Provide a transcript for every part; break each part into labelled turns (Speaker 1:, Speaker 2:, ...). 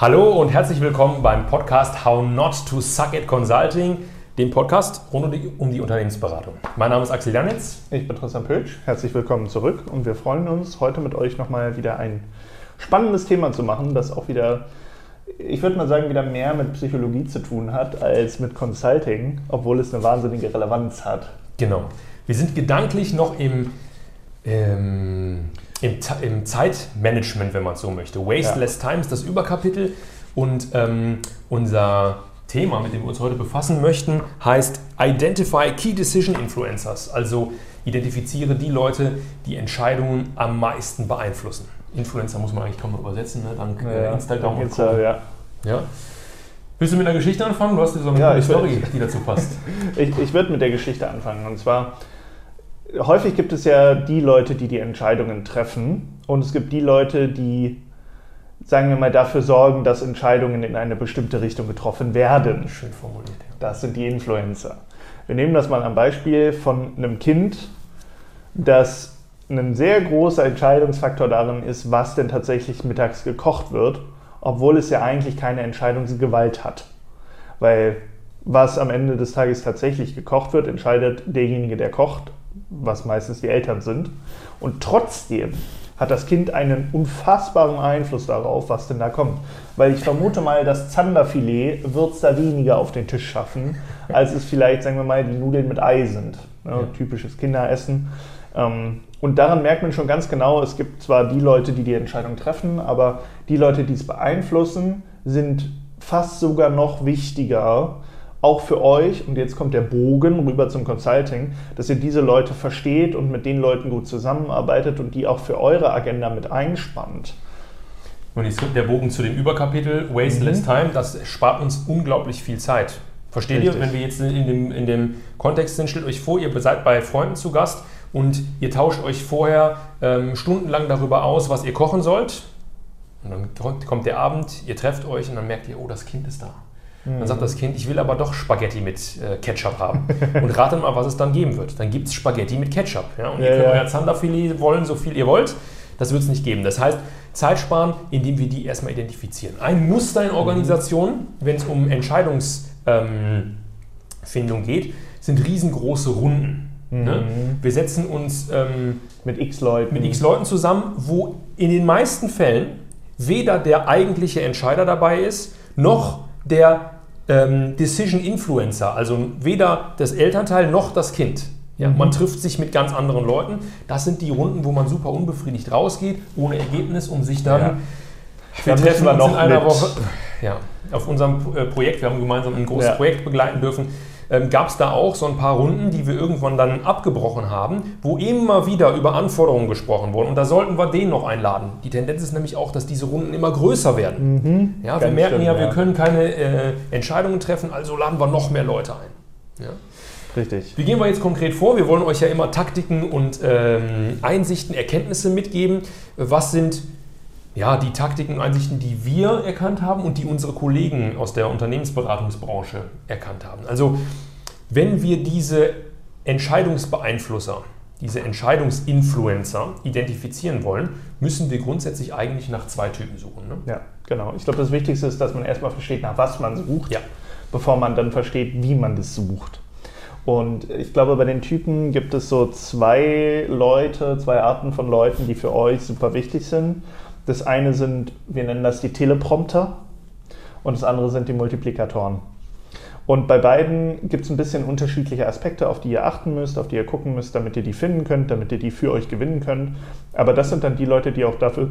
Speaker 1: Hallo und herzlich willkommen beim Podcast How Not to Suck at Consulting, dem Podcast rund um die, Unternehmensberatung. Mein Name ist Axel Janitz.
Speaker 2: Ich bin Tristan Pölsch. Herzlich willkommen zurück und wir freuen uns, heute mit euch nochmal wieder ein spannendes Thema zu machen, das auch wieder, ich würde mal sagen, wieder mehr mit Psychologie zu tun hat als mit Consulting, obwohl es eine wahnsinnige Relevanz hat.
Speaker 1: Genau. Wir sind gedanklich noch im, ähm, im, im, Zeitmanagement, wenn man so möchte. Wasteless ja. Time ist das Überkapitel und ähm, unser Thema, mit dem wir uns heute befassen möchten, heißt Identify Key Decision Influencers. Also identifiziere die Leute, die Entscheidungen am meisten beeinflussen. Influencer muss man eigentlich kaum noch übersetzen, ne? dank äh, ja, Instagram und Co. Ja. ja. Willst du mit einer Geschichte anfangen? Du hast ja so eine ja, Story, die dazu passt.
Speaker 2: ich ich würde mit der Geschichte anfangen. Und zwar, häufig gibt es ja die Leute, die die Entscheidungen treffen. Und es gibt die Leute, die, sagen wir mal, dafür sorgen, dass Entscheidungen in eine bestimmte Richtung getroffen werden.
Speaker 1: Schön formuliert. Ja.
Speaker 2: Das sind die Influencer. Wir nehmen das mal am Beispiel von einem Kind, das ein sehr großer Entscheidungsfaktor darin ist, was denn tatsächlich mittags gekocht wird, obwohl es ja eigentlich keine Entscheidungsgewalt hat. Weil was am Ende des Tages tatsächlich gekocht wird, entscheidet derjenige, der kocht, was meistens die Eltern sind. Und trotzdem hat das Kind einen unfassbaren Einfluss darauf, was denn da kommt. Weil ich vermute mal, das Zanderfilet wird es da weniger auf den Tisch schaffen, als es vielleicht, sagen wir mal, die Nudeln mit Ei sind. Ja, typisches Kinderessen. Ähm, und daran merkt man schon ganz genau, es gibt zwar die Leute, die die Entscheidung treffen, aber die Leute, die es beeinflussen, sind fast sogar noch wichtiger, auch für euch, und jetzt kommt der Bogen rüber zum Consulting, dass ihr diese Leute versteht und mit den Leuten gut zusammenarbeitet und die auch für eure Agenda mit einspannt.
Speaker 1: Und jetzt kommt der Bogen zu dem Überkapitel Wasteless mhm. Time, das spart uns unglaublich viel Zeit. Versteht Richtig. ihr, wenn wir jetzt in dem, in dem Kontext sind, stellt euch vor, ihr seid bei Freunden zu Gast und ihr tauscht euch vorher ähm, stundenlang darüber aus, was ihr kochen sollt. Und dann kommt der Abend, ihr trefft euch und dann merkt ihr, oh, das Kind ist da. Dann sagt das Kind, ich will aber doch Spaghetti mit äh, Ketchup haben. Und ratet mal, was es dann geben wird. Dann gibt es Spaghetti mit Ketchup. Ja? Und ja, ihr könnt ja. euer Zanderfilet wollen, so viel ihr wollt. Das wird es nicht geben. Das heißt, Zeit sparen, indem wir die erstmal identifizieren. Ein Muster in Organisationen, wenn es um Entscheidungsfindung ähm, geht, sind riesengroße Runden. Ne? Mhm. Ne? Wir setzen uns ähm, mit x Leuten. mit x Leuten zusammen, wo in den meisten Fällen weder der eigentliche Entscheider dabei ist, noch der ähm, Decision Influencer, also weder das Elternteil noch das Kind. Ja, mhm. Man trifft sich mit ganz anderen Leuten. Das sind die Runden, wo man super unbefriedigt rausgeht, ohne Ergebnis, um sich dann. Ja. Wir da treffen wir uns in einer Woche. Ja, auf unserem äh, Projekt, wir haben gemeinsam ein großes ja. Projekt begleiten dürfen ähm, gab es da auch so ein paar Runden, die wir irgendwann dann abgebrochen haben, wo immer wieder über Anforderungen gesprochen wurden. Und da sollten wir den noch einladen. Die Tendenz ist nämlich auch, dass diese Runden immer größer werden. Mhm. Ja, wir merken stimmt, ja, wir können keine äh, Entscheidungen treffen, also laden wir noch mehr Leute ein. Ja.
Speaker 2: Richtig.
Speaker 1: Wie gehen wir jetzt konkret vor? Wir wollen euch ja immer Taktiken und ähm, Einsichten, Erkenntnisse mitgeben. Was sind ja, die Taktiken und Einsichten, die wir erkannt haben und die unsere Kollegen aus der Unternehmensberatungsbranche erkannt haben. Also wenn wir diese Entscheidungsbeeinflusser, diese Entscheidungsinfluencer identifizieren wollen, müssen wir grundsätzlich eigentlich nach zwei Typen suchen. Ne?
Speaker 2: Ja, genau. Ich glaube, das Wichtigste ist, dass man erstmal versteht, nach was man sucht, ja. bevor man dann versteht, wie man das sucht. Und ich glaube, bei den Typen gibt es so zwei Leute, zwei Arten von Leuten, die für euch super wichtig sind. Das eine sind, wir nennen das die Teleprompter und das andere sind die Multiplikatoren. Und bei beiden gibt es ein bisschen unterschiedliche Aspekte, auf die ihr achten müsst, auf die ihr gucken müsst, damit ihr die finden könnt, damit ihr die für euch gewinnen könnt. Aber das sind dann die Leute, die auch dafür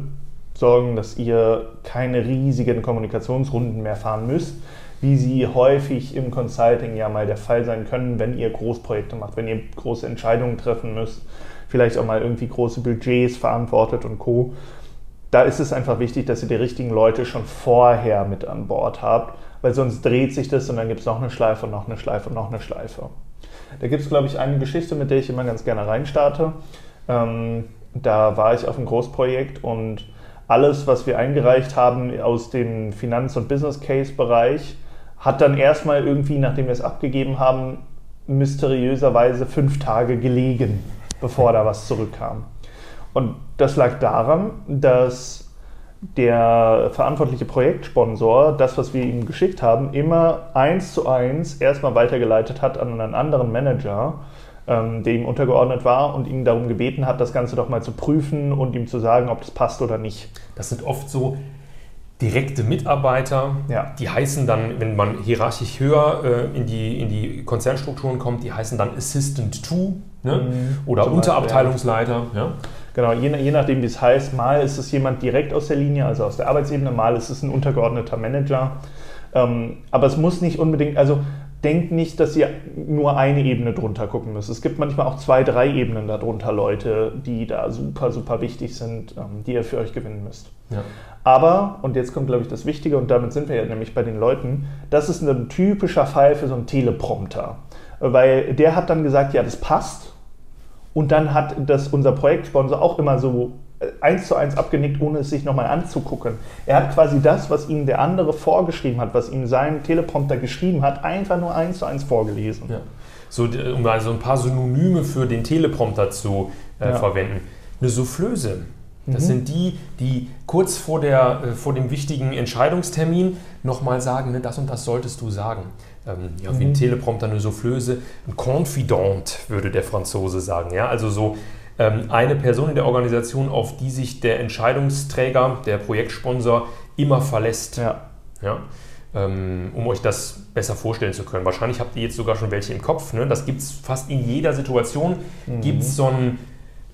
Speaker 2: sorgen, dass ihr keine riesigen Kommunikationsrunden mehr fahren müsst, wie sie häufig im Consulting ja mal der Fall sein können, wenn ihr Großprojekte macht, wenn ihr große Entscheidungen treffen müsst, vielleicht auch mal irgendwie große Budgets verantwortet und Co da ist es einfach wichtig, dass ihr die richtigen Leute schon vorher mit an Bord habt, weil sonst dreht sich das und dann gibt es noch eine Schleife und noch eine Schleife und noch eine Schleife. Da gibt es, glaube ich, eine Geschichte, mit der ich immer ganz gerne reinstarte. Ähm, da war ich auf einem Großprojekt und alles, was wir eingereicht haben aus dem Finanz- und Business Case-Bereich, hat dann erstmal irgendwie, nachdem wir es abgegeben haben, mysteriöserweise fünf Tage gelegen, bevor da was zurückkam. Und das lag daran, dass der verantwortliche Projektsponsor das, was wir ihm geschickt haben, immer eins zu eins erstmal weitergeleitet hat an einen anderen Manager, ähm, der ihm untergeordnet war und ihn darum gebeten hat, das Ganze doch mal zu prüfen und ihm zu sagen, ob das passt oder nicht.
Speaker 1: Das sind oft so direkte Mitarbeiter, ja. die heißen dann, wenn man hierarchisch höher äh, in, die, in die Konzernstrukturen kommt, die heißen dann Assistant to ne? mhm. oder Unterabteilungsleiter. Ja.
Speaker 2: Genau, je, je nachdem, wie es heißt, mal ist es jemand direkt aus der Linie, also aus der Arbeitsebene, mal ist es ein untergeordneter Manager. Ähm, aber es muss nicht unbedingt, also denkt nicht, dass ihr nur eine Ebene drunter gucken müsst. Es gibt manchmal auch zwei, drei Ebenen darunter Leute, die da super, super wichtig sind, ähm, die ihr für euch gewinnen müsst. Ja. Aber, und jetzt kommt, glaube ich, das Wichtige, und damit sind wir ja nämlich bei den Leuten, das ist ein typischer Fall für so einen Teleprompter. Weil der hat dann gesagt, ja, das passt. Und dann hat das unser Projektsponsor auch immer so äh, eins zu eins abgenickt, ohne es sich nochmal anzugucken. Er hat quasi das, was ihm der andere vorgeschrieben hat, was ihm sein Teleprompter geschrieben hat, einfach nur eins zu eins vorgelesen.
Speaker 1: Ja. So, um also ein paar Synonyme für den Teleprompter zu äh, ja. verwenden. Eine Soufflöse das mhm. sind die, die kurz vor, der, äh, vor dem wichtigen Entscheidungstermin nochmal sagen, ne, das und das solltest du sagen. Ähm, ja, mhm. Wie ein Teleprompter, eine Soufflöse, ein Confidant, würde der Franzose sagen. Ja? Also so ähm, eine Person in der Organisation, auf die sich der Entscheidungsträger, der Projektsponsor immer verlässt. Ja. Ja? Ähm, um euch das besser vorstellen zu können. Wahrscheinlich habt ihr jetzt sogar schon welche im Kopf. Ne? Das gibt es fast in jeder Situation. Mhm. Gibt es so ein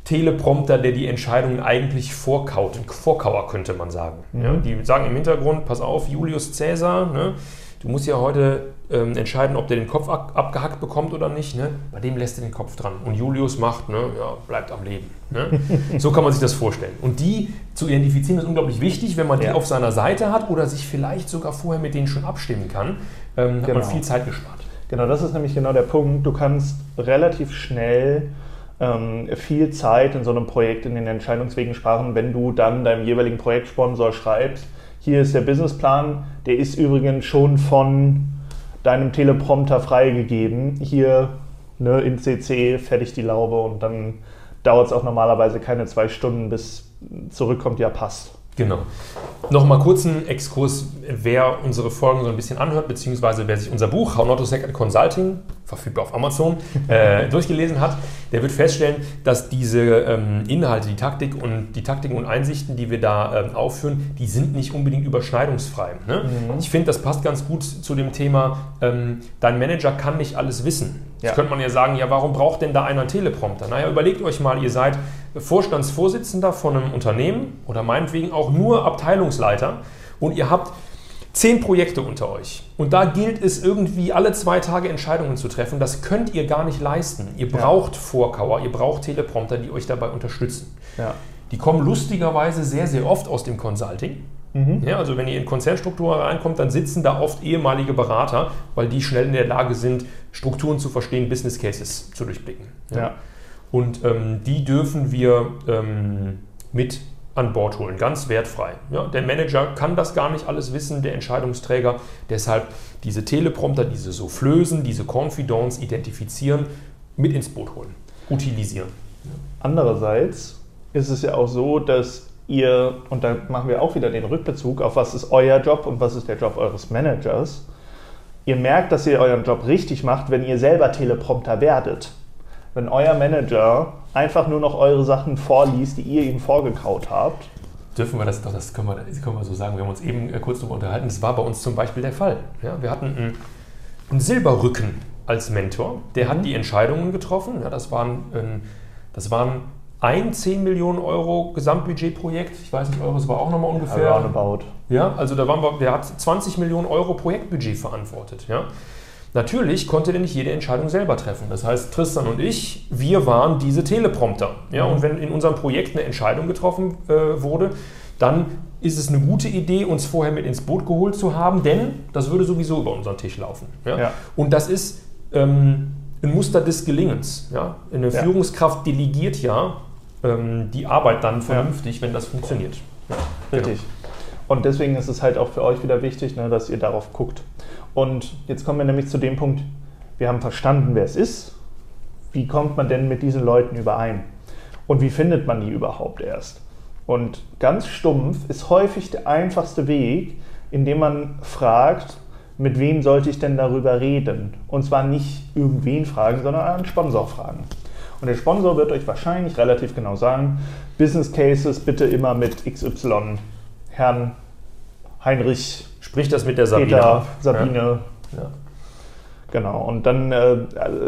Speaker 1: Teleprompter, der die Entscheidungen eigentlich vorkaut, ein Vorkauer könnte man sagen. Mhm. Ja, die sagen im Hintergrund, pass auf, Julius Caesar, ne, du musst ja heute ähm, entscheiden, ob der den Kopf ab, abgehackt bekommt oder nicht. Ne? Bei dem lässt er den Kopf dran. Und Julius macht, ne, ja, bleibt am Leben. Ne? so kann man sich das vorstellen. Und die zu identifizieren ist unglaublich wichtig, wenn man die auf seiner Seite hat oder sich vielleicht sogar vorher mit denen schon abstimmen kann. Ähm, genau. Hat man genau. viel Zeit gespart.
Speaker 2: Genau, das ist nämlich genau der Punkt. Du kannst relativ schnell ähm, viel Zeit in so einem Projekt in den Entscheidungswegen sparen, wenn du dann deinem jeweiligen Projektsponsor schreibst, hier ist der Businessplan, der ist übrigens schon von deinem Teleprompter freigegeben, hier ne, in CC, fertig die Laube und dann dauert es auch normalerweise keine zwei Stunden, bis zurückkommt, ja passt.
Speaker 1: Genau. Nochmal kurz einen Exkurs, wer unsere Folgen so ein bisschen anhört, beziehungsweise wer sich unser Buch How Not to Sack at Consulting, verfügbar auf Amazon, äh, durchgelesen hat, der wird feststellen, dass diese ähm, Inhalte, die Taktik und die Taktiken und Einsichten, die wir da ähm, aufführen, die sind nicht unbedingt überschneidungsfrei. Ne? Mhm. Ich finde, das passt ganz gut zu dem Thema, ähm, dein Manager kann nicht alles wissen. Ja. Jetzt könnte man ja sagen, ja, warum braucht denn da einer einen Teleprompter? Naja, überlegt euch mal, ihr seid Vorstandsvorsitzender von einem Unternehmen oder meinetwegen auch nur Abteilungsleiter und ihr habt zehn Projekte unter euch. Und da gilt es irgendwie alle zwei Tage Entscheidungen zu treffen. Das könnt ihr gar nicht leisten. Ihr braucht ja. Vorkauer, ihr braucht Teleprompter, die euch dabei unterstützen. Ja. Die kommen lustigerweise sehr, sehr oft aus dem Consulting. Mhm. Ja, also wenn ihr in Konzernstrukturen reinkommt, dann sitzen da oft ehemalige Berater, weil die schnell in der Lage sind, Strukturen zu verstehen, Business Cases zu durchblicken. Ja. Und ähm, die dürfen wir ähm, mit an Bord holen, ganz wertfrei. Ja, der Manager kann das gar nicht alles wissen, der Entscheidungsträger. Deshalb diese Teleprompter, diese Soufflösen, diese Confidants identifizieren, mit ins Boot holen, utilisieren.
Speaker 2: Andererseits ist es ja auch so, dass ihr, und da machen wir auch wieder den Rückbezug auf was ist euer Job und was ist der Job eures Managers, ihr merkt, dass ihr euren Job richtig macht, wenn ihr selber Teleprompter werdet. Wenn euer Manager einfach nur noch eure Sachen vorliest, die ihr ihm vorgekaut habt.
Speaker 1: Dürfen wir das doch, das können wir, das können wir so sagen. Wir haben uns eben äh, kurz darüber unterhalten. Das war bei uns zum Beispiel der Fall. Ja, wir hatten einen, einen Silberrücken als Mentor. Der mhm. hat die Entscheidungen getroffen. Ja, das waren, ein, das waren ein 10 Millionen Euro Gesamtbudgetprojekt. Ich weiß nicht, Euro, war auch nochmal ungefähr.
Speaker 2: Roundabout.
Speaker 1: Ja, also da waren wir, der hat 20 Millionen Euro Projektbudget verantwortet. Ja. Natürlich konnte der nicht jede Entscheidung selber treffen. Das heißt, Tristan und ich, wir waren diese Teleprompter. Ja, und wenn in unserem Projekt eine Entscheidung getroffen äh, wurde, dann ist es eine gute Idee, uns vorher mit ins Boot geholt zu haben, denn das würde sowieso über unseren Tisch laufen. Ja? ja. Und das ist ähm, ein Muster des Gelingens. Ja? Eine ja. Führungskraft delegiert ja ähm, die Arbeit dann vernünftig, wenn das funktioniert.
Speaker 2: Richtig. Genau. Und deswegen ist es halt auch für euch wieder wichtig, ne, dass ihr darauf guckt. Und jetzt kommen wir nämlich zu dem Punkt, wir haben verstanden, wer es ist. Wie kommt man denn mit diesen Leuten überein? Und wie findet man die überhaupt erst? Und ganz stumpf ist häufig der einfachste Weg, indem man fragt, mit wem sollte ich denn darüber reden? Und zwar nicht irgendwen fragen, sondern einen Sponsor fragen. Und der Sponsor wird euch wahrscheinlich relativ genau sagen, Business Cases bitte immer mit XY, Herrn Heinrich.
Speaker 1: Sprich das mit der Sabine.
Speaker 2: Peter, Sabine. Ja. Ja. Genau, und dann äh,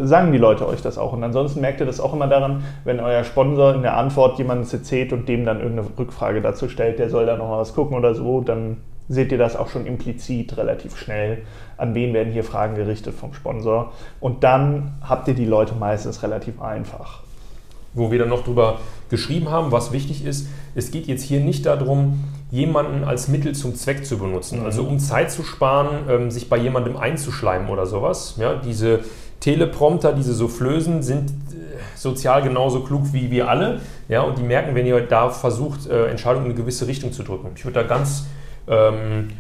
Speaker 2: sagen die Leute euch das auch. Und ansonsten merkt ihr das auch immer daran, wenn euer Sponsor in der Antwort jemanden zitiert und dem dann irgendeine Rückfrage dazu stellt, der soll da noch mal was gucken oder so, dann seht ihr das auch schon implizit relativ schnell. An wen werden hier Fragen gerichtet vom Sponsor? Und dann habt ihr die Leute meistens relativ einfach.
Speaker 1: Wo wir dann noch drüber geschrieben haben, was wichtig ist, es geht jetzt hier nicht darum, jemanden als Mittel zum Zweck zu benutzen. Also um Zeit zu sparen, ähm, sich bei jemandem einzuschleimen oder sowas. Ja, diese Teleprompter, diese Soufflösen sind äh, sozial genauso klug wie wir alle. Ja, und die merken, wenn ihr da versucht, äh, Entscheidungen in eine gewisse Richtung zu drücken. Ich würde da ganz ähm,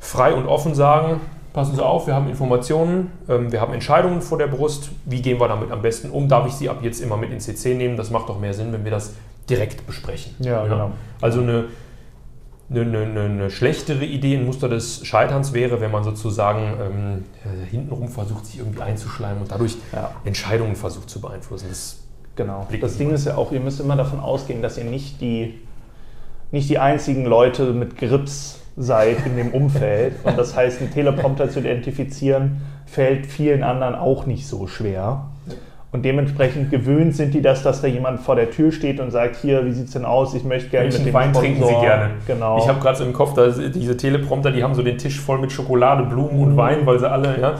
Speaker 1: frei und offen sagen, passen Sie auf, wir haben Informationen, ähm, wir haben Entscheidungen vor der Brust, wie gehen wir damit am besten um? Darf ich Sie ab jetzt immer mit ins CC nehmen? Das macht doch mehr Sinn, wenn wir das direkt besprechen.
Speaker 2: Ja, ja. genau.
Speaker 1: Also eine, eine, eine, eine, schlechtere Idee, ein Muster des Scheiterns wäre, wenn man sozusagen ähm, hintenrum versucht, sich irgendwie einzuschleimen und dadurch ja. Entscheidungen versucht zu beeinflussen.
Speaker 2: Das genau. Das Ding ist ja auch, ihr müsst immer davon ausgehen, dass ihr nicht die nicht die einzigen Leute mit Grips seid in dem Umfeld. Und das heißt, einen Teleprompter zu identifizieren, fällt vielen anderen auch nicht so schwer. Und dementsprechend gewöhnt sind die das, dass da jemand vor der Tür steht und sagt, hier, wie sieht es denn aus? Ich möchte gerne
Speaker 1: mit dem Wein Sponsor. trinken Sie gerne.
Speaker 2: Genau.
Speaker 1: Ich habe gerade so im Kopf, da diese Teleprompter, die haben so den Tisch voll mit Schokolade, Blumen und mhm. Wein, weil sie alle, ja,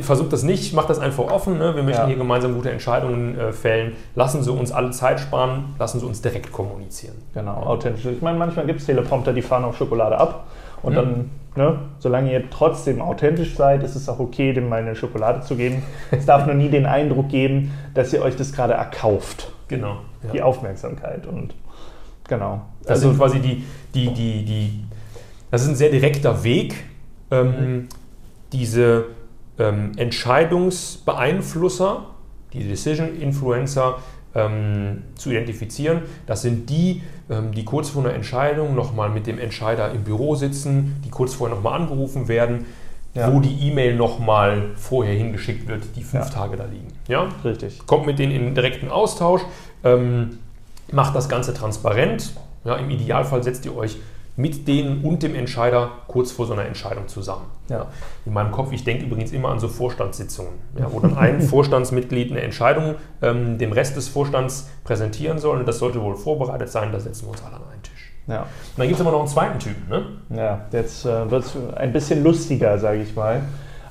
Speaker 1: versucht das nicht, macht das einfach offen. Ne? Wir möchten ja. hier gemeinsam gute Entscheidungen äh, fällen. Lassen Sie uns alle Zeit sparen, lassen Sie uns direkt kommunizieren.
Speaker 2: Genau, authentisch. Ich meine, manchmal gibt es Teleprompter, die fahren auf Schokolade ab und mhm. dann Ne? Solange ihr trotzdem authentisch seid, ist es auch okay, dem mal eine Schokolade zu geben. Es darf nur nie den Eindruck geben, dass ihr euch das gerade erkauft.
Speaker 1: Genau.
Speaker 2: Ja. Die Aufmerksamkeit und genau.
Speaker 1: Das also, sind quasi die, die, die, die, das ist ein sehr direkter Weg, ähm, mhm. diese ähm, Entscheidungsbeeinflusser, die Decision Influencer, ähm, zu identifizieren. Das sind die, ähm, die kurz vor einer Entscheidung nochmal mit dem Entscheider im Büro sitzen, die kurz vorher nochmal angerufen werden, ja. wo die E-Mail nochmal vorher hingeschickt wird, die fünf ja. Tage da liegen.
Speaker 2: Ja? Richtig.
Speaker 1: Kommt mit denen in direkten Austausch, ähm, macht das Ganze transparent. Ja, Im Idealfall setzt ihr euch mit denen und dem Entscheider kurz vor so einer Entscheidung zusammen. Ja. In meinem Kopf, ich denke übrigens immer an so Vorstandssitzungen, ja, wo dann ein Vorstandsmitglied eine Entscheidung ähm, dem Rest des Vorstands präsentieren soll und das sollte wohl vorbereitet sein, da setzen wir uns alle an einen Tisch. Ja. Und dann gibt es aber noch einen zweiten Typen. Ne?
Speaker 2: Ja, jetzt äh, wird es ein bisschen lustiger, sage ich mal,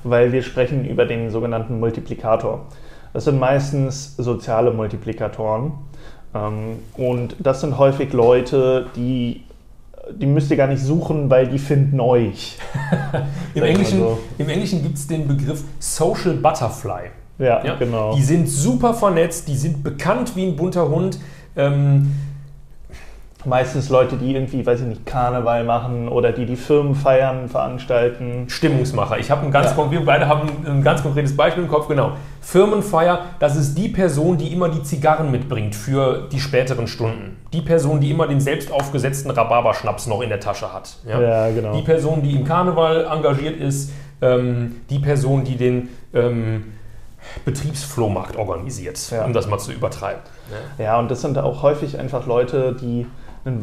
Speaker 2: weil wir sprechen über den sogenannten Multiplikator. Das sind meistens soziale Multiplikatoren. Ähm, und das sind häufig Leute, die die müsst ihr gar nicht suchen, weil die finden euch.
Speaker 1: Im, Englischen, so. Englischen gibt es den Begriff Social Butterfly.
Speaker 2: Ja, ja, genau.
Speaker 1: Die sind super vernetzt, die sind bekannt wie ein bunter Hund. Ähm,
Speaker 2: meistens Leute, die irgendwie, weiß ich nicht, Karneval machen oder die die Firmenfeiern veranstalten.
Speaker 1: Stimmungsmacher. Ich habe ein ganz, ja. wir beide haben ein ganz konkretes Beispiel im Kopf, genau. Firmenfeier, das ist die Person, die immer die Zigarren mitbringt für die späteren Stunden. Die Person, die immer den selbst aufgesetzten Rhabarberschnaps noch in der Tasche hat.
Speaker 2: Ja, ja genau.
Speaker 1: Die Person, die im Karneval engagiert ist, ähm, die Person, die den ähm, Betriebsflohmarkt organisiert, ja. um das mal zu übertreiben.
Speaker 2: Ja. ja, und das sind auch häufig einfach Leute, die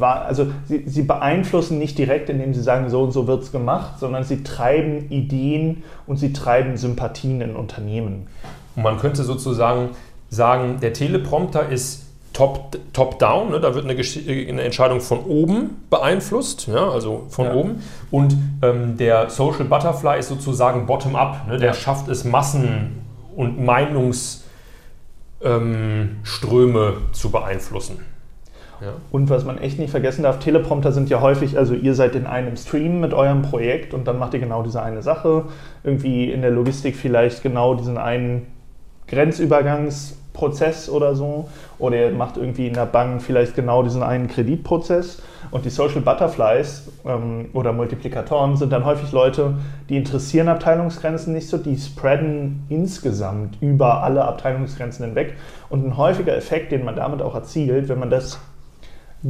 Speaker 2: also sie, sie, beeinflussen nicht direkt, indem sie sagen, so und so wird es gemacht, sondern sie treiben Ideen und sie treiben Sympathien in Unternehmen.
Speaker 1: Und man könnte sozusagen sagen, der Teleprompter ist top-down, top ne? da wird eine, eine, Entscheidung von oben beeinflusst, ja? also von ja. oben. Und ähm, der Social Butterfly ist sozusagen bottom-up, ne? der ja. schafft es, Massen und Meinungsströme ähm, zu beeinflussen.
Speaker 2: Und was man echt nicht vergessen darf, Teleprompter sind ja häufig, also ihr seid in einem Stream mit eurem Projekt und dann macht ihr genau diese eine Sache. Irgendwie in der Logistik vielleicht genau diesen einen Grenzübergangsprozess oder so. Oder ihr macht irgendwie in der Bank vielleicht genau diesen einen Kreditprozess. Und die Social Butterflies ähm, oder Multiplikatoren sind dann häufig Leute, die interessieren Abteilungsgrenzen nicht so, die spreaden insgesamt über alle Abteilungsgrenzen hinweg. Und ein häufiger Effekt, den man damit auch erzielt, wenn man das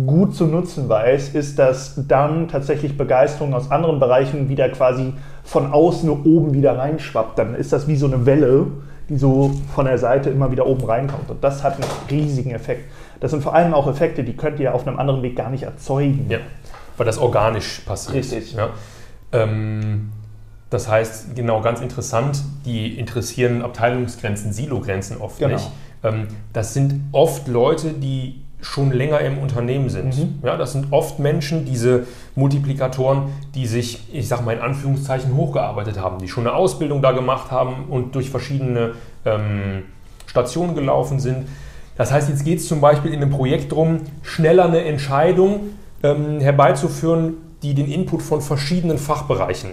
Speaker 2: gut zu nutzen weiß, ist, dass dann tatsächlich Begeisterung aus anderen Bereichen wieder quasi von außen oben wieder reinschwappt. Dann ist das wie so eine Welle, die so von der Seite immer wieder oben reinkommt. Und das hat einen riesigen Effekt. Das sind vor allem auch Effekte, die könnt ihr auf einem anderen Weg gar nicht erzeugen.
Speaker 1: Ja, weil das organisch passiert.
Speaker 2: Richtig.
Speaker 1: Ja. Ähm, das heißt, genau, ganz interessant, die interessieren Abteilungsgrenzen, Silogrenzen oft
Speaker 2: Genau.
Speaker 1: nicht. Ähm, das sind oft Leute, die schon länger im Unternehmen sind.
Speaker 2: Mhm.
Speaker 1: Ja, das sind oft Menschen, diese Multiplikatoren, die sich, ich sage mal in Anführungszeichen, hochgearbeitet haben, die schon eine Ausbildung da gemacht haben und durch verschiedene ähm, Stationen gelaufen sind. Das heißt, jetzt geht es zum Beispiel in einem Projekt darum, schneller eine Entscheidung ähm, herbeizuführen, die den Input von verschiedenen Fachbereichen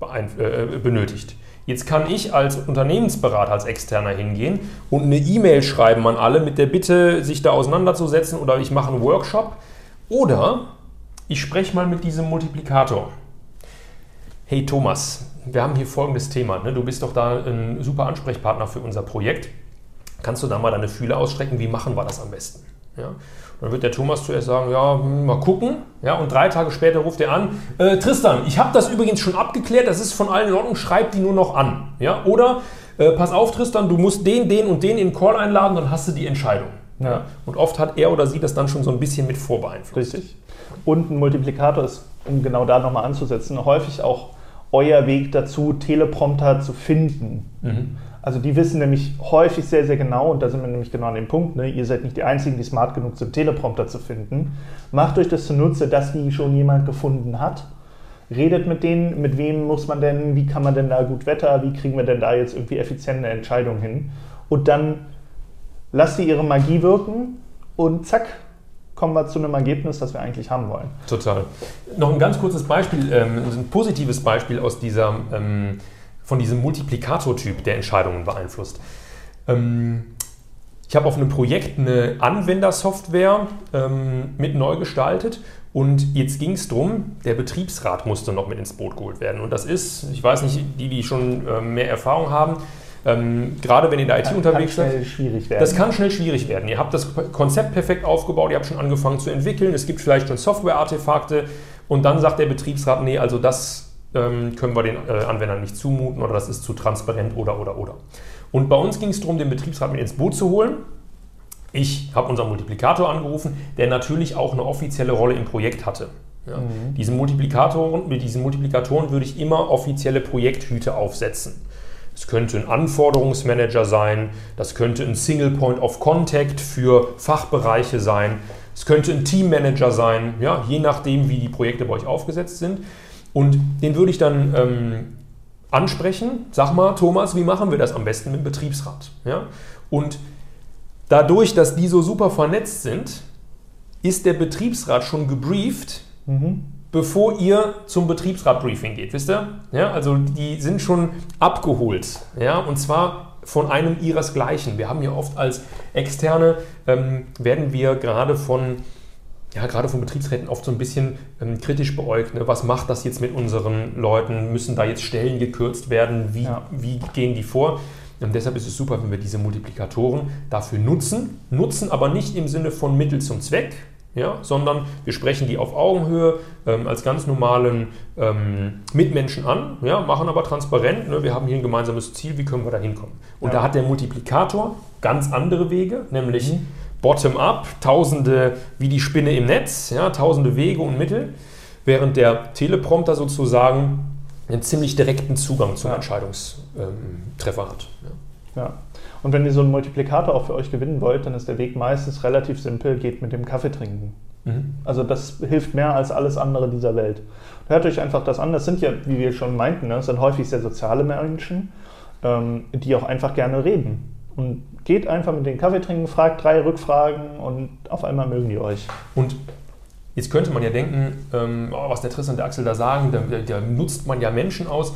Speaker 1: beeinf- äh, benötigt. Jetzt kann ich als Unternehmensberater, als Externer hingehen und eine E-Mail schreiben an alle mit der Bitte, sich da auseinanderzusetzen oder ich mache einen Workshop oder ich spreche mal mit diesem Multiplikator. Hey Thomas, wir haben hier folgendes Thema. Ne? Du bist doch da ein super Ansprechpartner für unser Projekt. Kannst du da mal deine Fühler ausstrecken? Wie machen wir das am besten? Ja? Dann wird der Thomas zuerst sagen, ja, hm, mal gucken. Ja, und drei Tage später ruft er an, äh, Tristan, ich habe das übrigens schon abgeklärt, das ist von allen in Ordnung, schreib die nur noch an. Ja? Oder, äh, pass auf Tristan, du musst den, den und den in den Call einladen, dann hast du die Entscheidung.
Speaker 2: Ja.
Speaker 1: Und oft hat er oder sie das dann schon so ein bisschen mit vorbeeinflusst.
Speaker 2: Richtig. Und ein Multiplikator ist, um genau da nochmal anzusetzen, häufig auch euer Weg dazu, Teleprompter zu finden.
Speaker 1: Mhm.
Speaker 2: Also die wissen nämlich häufig sehr, sehr genau, und da sind wir nämlich genau an dem Punkt, ne? ihr seid nicht die Einzigen, die smart genug sind, Teleprompter zu finden. Macht euch das zunutze, dass die schon jemand gefunden hat. Redet mit denen, mit wem muss man denn, wie kann man denn da gut Wetter, wie kriegen wir denn da jetzt irgendwie effiziente Entscheidungen hin. Und dann lasst ihr ihre Magie wirken und zack, kommen wir zu einem Ergebnis, das wir eigentlich haben wollen.
Speaker 1: Total. Noch ein ganz kurzes Beispiel, ähm, ein positives Beispiel aus dieser, ähm, von diesem Multiplikator-Typ, der Entscheidungen beeinflusst. Ähm, ich habe auf einem Projekt eine Anwendersoftware ähm, mit neu gestaltet und jetzt ging es darum, der Betriebsrat musste noch mit ins Boot geholt werden. Und das ist, ich weiß nicht, die, die schon ähm, mehr Erfahrung haben, ähm, gerade wenn ihr in der IT
Speaker 2: Kann-
Speaker 1: unterwegs
Speaker 2: kann
Speaker 1: seid,
Speaker 2: schnell schwierig werden.
Speaker 1: das kann schnell schwierig werden. Ihr habt das Konzept perfekt aufgebaut, ihr habt schon angefangen zu entwickeln, es gibt vielleicht schon Software-Artefakte und dann sagt der Betriebsrat, nee, also das können wir den äh, Anwendern nicht zumuten oder das ist zu transparent oder oder oder. Und bei uns ging es darum, den Betriebsrat mit ins Boot zu holen. Ich habe unseren Multiplikator angerufen, der natürlich auch eine offizielle Rolle im Projekt hatte. Ja. Diese Multiplikatoren, mit diesen Multiplikatoren würde ich immer offizielle Projekthüte aufsetzen. Es könnte ein Anforderungsmanager sein, das könnte ein Single Point of Contact für Fachbereiche sein, es könnte ein Teammanager sein, ja, je nachdem, wie die Projekte bei euch aufgesetzt sind. Und den würde ich dann ähm, ansprechen, sag mal, Thomas, wie machen wir das am besten mit dem Betriebsrat? Ja? Und dadurch, dass die so super vernetzt sind, ist der Betriebsrat schon gebrieft, bevor ihr zum Betriebsratbriefing geht, wisst ihr? Ja, also die sind schon abgeholt, ja, und zwar von einem ihresgleichen. Wir haben ja oft als Externe, ähm, werden wir gerade von, ja, gerade von Betriebsräten oft so ein bisschen ähm, kritisch beäugt. Ne? Was macht das jetzt mit unseren Leuten? Müssen da jetzt Stellen gekürzt werden? Wie,
Speaker 2: Ja.
Speaker 1: wie gehen die vor? Und deshalb ist es super, wenn wir diese Multiplikatoren dafür nutzen, nutzen aber nicht im Sinne von Mittel zum Zweck, ja, sondern wir sprechen die auf Augenhöhe ähm, als ganz normalen ähm, Mitmenschen an, ja, machen aber transparent, ne, wir haben hier ein gemeinsames Ziel, wie können wir da hinkommen? Und
Speaker 2: Ja.
Speaker 1: da hat der Multiplikator ganz andere Wege, nämlich
Speaker 2: Mhm.
Speaker 1: Bottom-up, tausende wie die Spinne im Netz, ja, tausende Wege und Mittel, während der Teleprompter sozusagen einen ziemlich direkten Zugang zum
Speaker 2: Ja.
Speaker 1: Entscheidungstreffer hat. Ja.
Speaker 2: Ja. Und wenn ihr so einen Multiplikator auch für euch gewinnen wollt, dann ist der Weg meistens relativ simpel, geht mit dem Kaffee trinken.
Speaker 1: Mhm.
Speaker 2: Also das hilft mehr als alles andere dieser Welt. Hört euch einfach das an. Das sind ja, wie wir schon meinten, ne, das sind häufig sehr soziale Menschen, ähm, die auch einfach gerne reden. Und geht einfach mit den Kaffee trinken, fragt drei Rückfragen und auf einmal mögen die euch.
Speaker 1: Und jetzt könnte man ja denken, ähm, oh, was der Tristan und der Axel da sagen, da, da, nutzt man ja Menschen aus.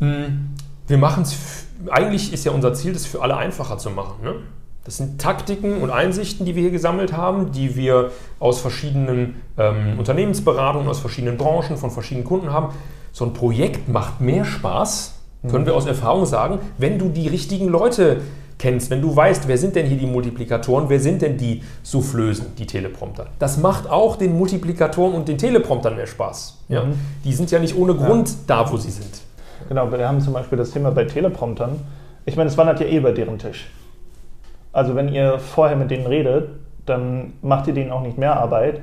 Speaker 1: Hm, Wir machen es, eigentlich ist ja unser Ziel, das für alle einfacher zu machen. Ne? Das sind Taktiken und Einsichten, die wir hier gesammelt haben, die wir aus verschiedenen ähm, Unternehmensberatungen, aus verschiedenen Branchen, von verschiedenen Kunden haben. So ein Projekt macht mehr Spaß, können wir aus Erfahrung sagen, wenn du die richtigen Leute kennst, wenn du weißt, wer sind denn hier die Multiplikatoren, wer sind denn die Soufflösen, die Teleprompter. Das macht auch den Multiplikatoren und den Telepromptern mehr Spaß. Ja? Mhm. Die sind ja nicht ohne Grund ja. da, wo sie sind.
Speaker 2: Genau, wir haben zum Beispiel das Thema bei Telepromptern. Ich meine, es wandert ja eh über deren Tisch. Also wenn ihr vorher mit denen redet, dann macht ihr denen auch nicht mehr Arbeit.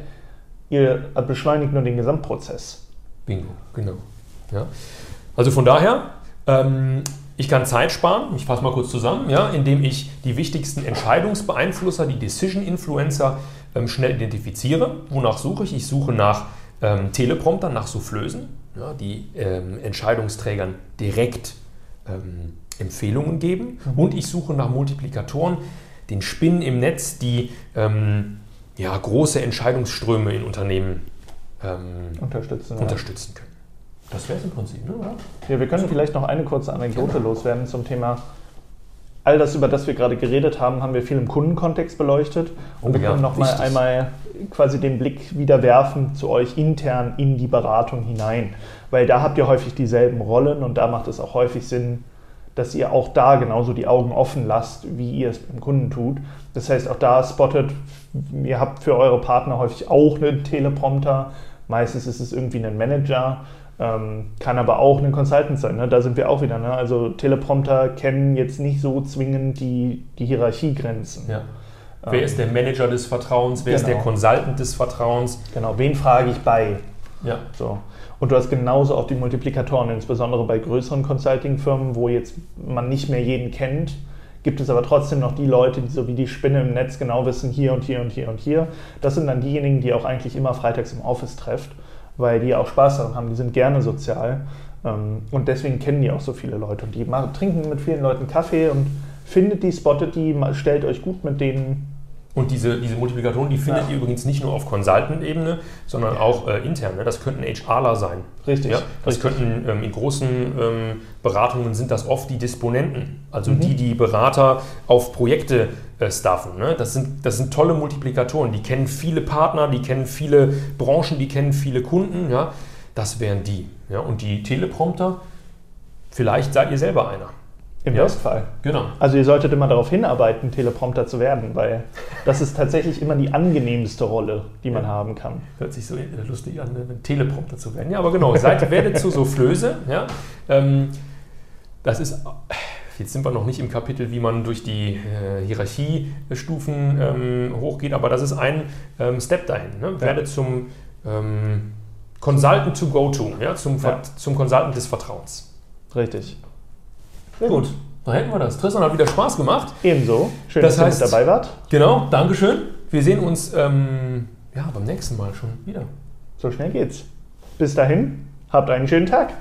Speaker 2: Ihr beschleunigt nur den Gesamtprozess.
Speaker 1: Bingo, genau. Ja. Also von daher, ähm, ich kann Zeit sparen, ich fasse mal kurz zusammen, ja, indem ich die wichtigsten Entscheidungsbeeinflusser, die Decision Influencer, ähm, schnell identifiziere. Wonach suche ich? Ich suche nach ähm, Telepromptern, nach Soufflösen, ja, die ähm, Entscheidungsträgern direkt ähm, Empfehlungen geben. Mhm. Und ich suche nach Multiplikatoren, den Spinnen im Netz, die ähm, ja, große Entscheidungsströme in Unternehmen
Speaker 2: unterstützen,
Speaker 1: unterstützen können. Das wäre es im Prinzip, ne?
Speaker 2: Ja, wir können vielleicht noch eine kurze Anekdote genau. loswerden zum Thema. All das, über das wir gerade geredet haben, haben wir viel im Kundenkontext beleuchtet. Und oh, wir können ja, noch mal einmal quasi den Blick wieder werfen zu euch intern in die Beratung hinein. Weil da habt ihr häufig dieselben Rollen und da macht es auch häufig Sinn, dass ihr auch da genauso die Augen offen lasst, wie ihr es beim Kunden tut. Das heißt, auch da spottet, ihr habt für eure Partner häufig auch einen Teleprompter. Meistens ist es irgendwie ein Manager ähm, kann aber auch ein Consultant sein. Ne? Da sind wir auch wieder. Ne? Also Teleprompter kennen jetzt nicht so zwingend die, die Hierarchiegrenzen.
Speaker 1: Ja. Wer ähm, ist der Manager des Vertrauens? Wer genau. ist der genau. Consultant des Vertrauens?
Speaker 2: Genau, wen frage ich bei? Ja. So. Und du hast genauso auch die Multiplikatoren, insbesondere bei größeren Consulting-Firmen, wo jetzt man nicht mehr jeden kennt, gibt es aber trotzdem noch die Leute, die so wie die Spinne im Netz genau wissen, hier und hier und hier und hier. Das sind dann diejenigen, die auch eigentlich immer freitags im Office trefft weil die auch Spaß daran haben, die sind gerne sozial. Ähm, und deswegen kennen die auch so viele Leute. Und die trinken mit vielen Leuten Kaffee und findet die, spottet die, stellt euch gut mit denen
Speaker 1: und diese, diese Multiplikatoren, die findet ja. ihr übrigens nicht nur auf Consultant-Ebene, sondern auch äh, intern. Ne? Das könnten HRler sein.
Speaker 2: Richtig.
Speaker 1: Ja? Das
Speaker 2: richtig.
Speaker 1: könnten ähm, in großen ähm, Beratungen sind das oft die Disponenten, also mhm. die, die Berater auf Projekte äh, staffen. Ne? Das, sind, das sind tolle Multiplikatoren. Die kennen viele Partner, die kennen viele Branchen, die kennen viele Kunden. Ja? Das wären die. Ja? Und die Teleprompter, vielleicht seid ihr selber einer.
Speaker 2: Im ja, Bestfall.
Speaker 1: Genau.
Speaker 2: Also ihr solltet immer darauf hinarbeiten, Teleprompter zu werden, weil das ist tatsächlich immer die angenehmste Rolle, die man ja. haben kann.
Speaker 1: Hört sich so lustig an, ein Teleprompter zu werden. Ja, aber genau, seid, werdet zu Soufflöse. Ja? Ähm, das ist, jetzt sind wir noch nicht im Kapitel, wie man durch die äh, Hierarchiestufen ähm, hochgeht, aber das ist ein ähm, Step dahin. Ne? Werdet zum ähm, Consultant to go to, ja? zum, zum Consultant des Vertrauens.
Speaker 2: Richtig.
Speaker 1: Sehr gut. Dann hätten wir das. Tristan hat wieder Spaß gemacht.
Speaker 2: Ebenso.
Speaker 1: Schön, das dass heißt, ihr mit dabei wart. Genau, Dankeschön. Wir sehen uns ähm, ja, beim nächsten Mal schon wieder.
Speaker 2: So schnell geht's. Bis dahin, habt einen schönen Tag.